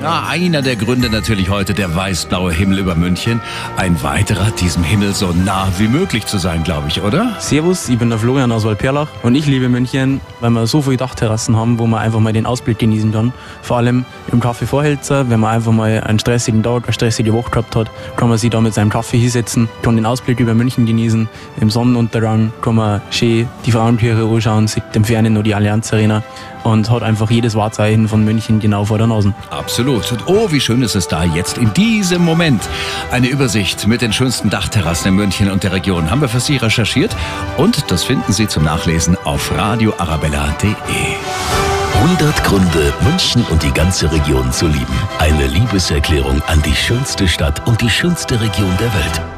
Ja, einer der Gründe natürlich heute der weiß-blaue Himmel über München. Ein weiterer, diesem Himmel so nah wie möglich zu sein, glaube ich, oder? Servus, ich bin der Florian aus Waldperlach und ich liebe München, weil wir so viele Dachterrassen haben, wo man einfach mal den Ausblick genießen kann. Vor allem im Café Vorhälzer, wenn man einfach mal einen stressigen Tag, eine stressige Woche gehabt hat, kann man sich da mit seinem Kaffee hinsetzen, kann den Ausblick über München genießen. Im Sonnenuntergang kann man schön die Frauenkirche anschauen, sieht im Fernen nur die Allianz Arena und hat einfach jedes Wahrzeichen von München genau vor der Nase. Absolut. Und oh, wie schön ist es da jetzt in diesem Moment. Eine Übersicht mit den schönsten Dachterrassen in München und der Region haben wir für Sie recherchiert und das finden Sie zum Nachlesen auf radioarabella.de. 100 Gründe, München und die ganze Region zu lieben. Eine Liebeserklärung an die schönste Stadt und die schönste Region der Welt.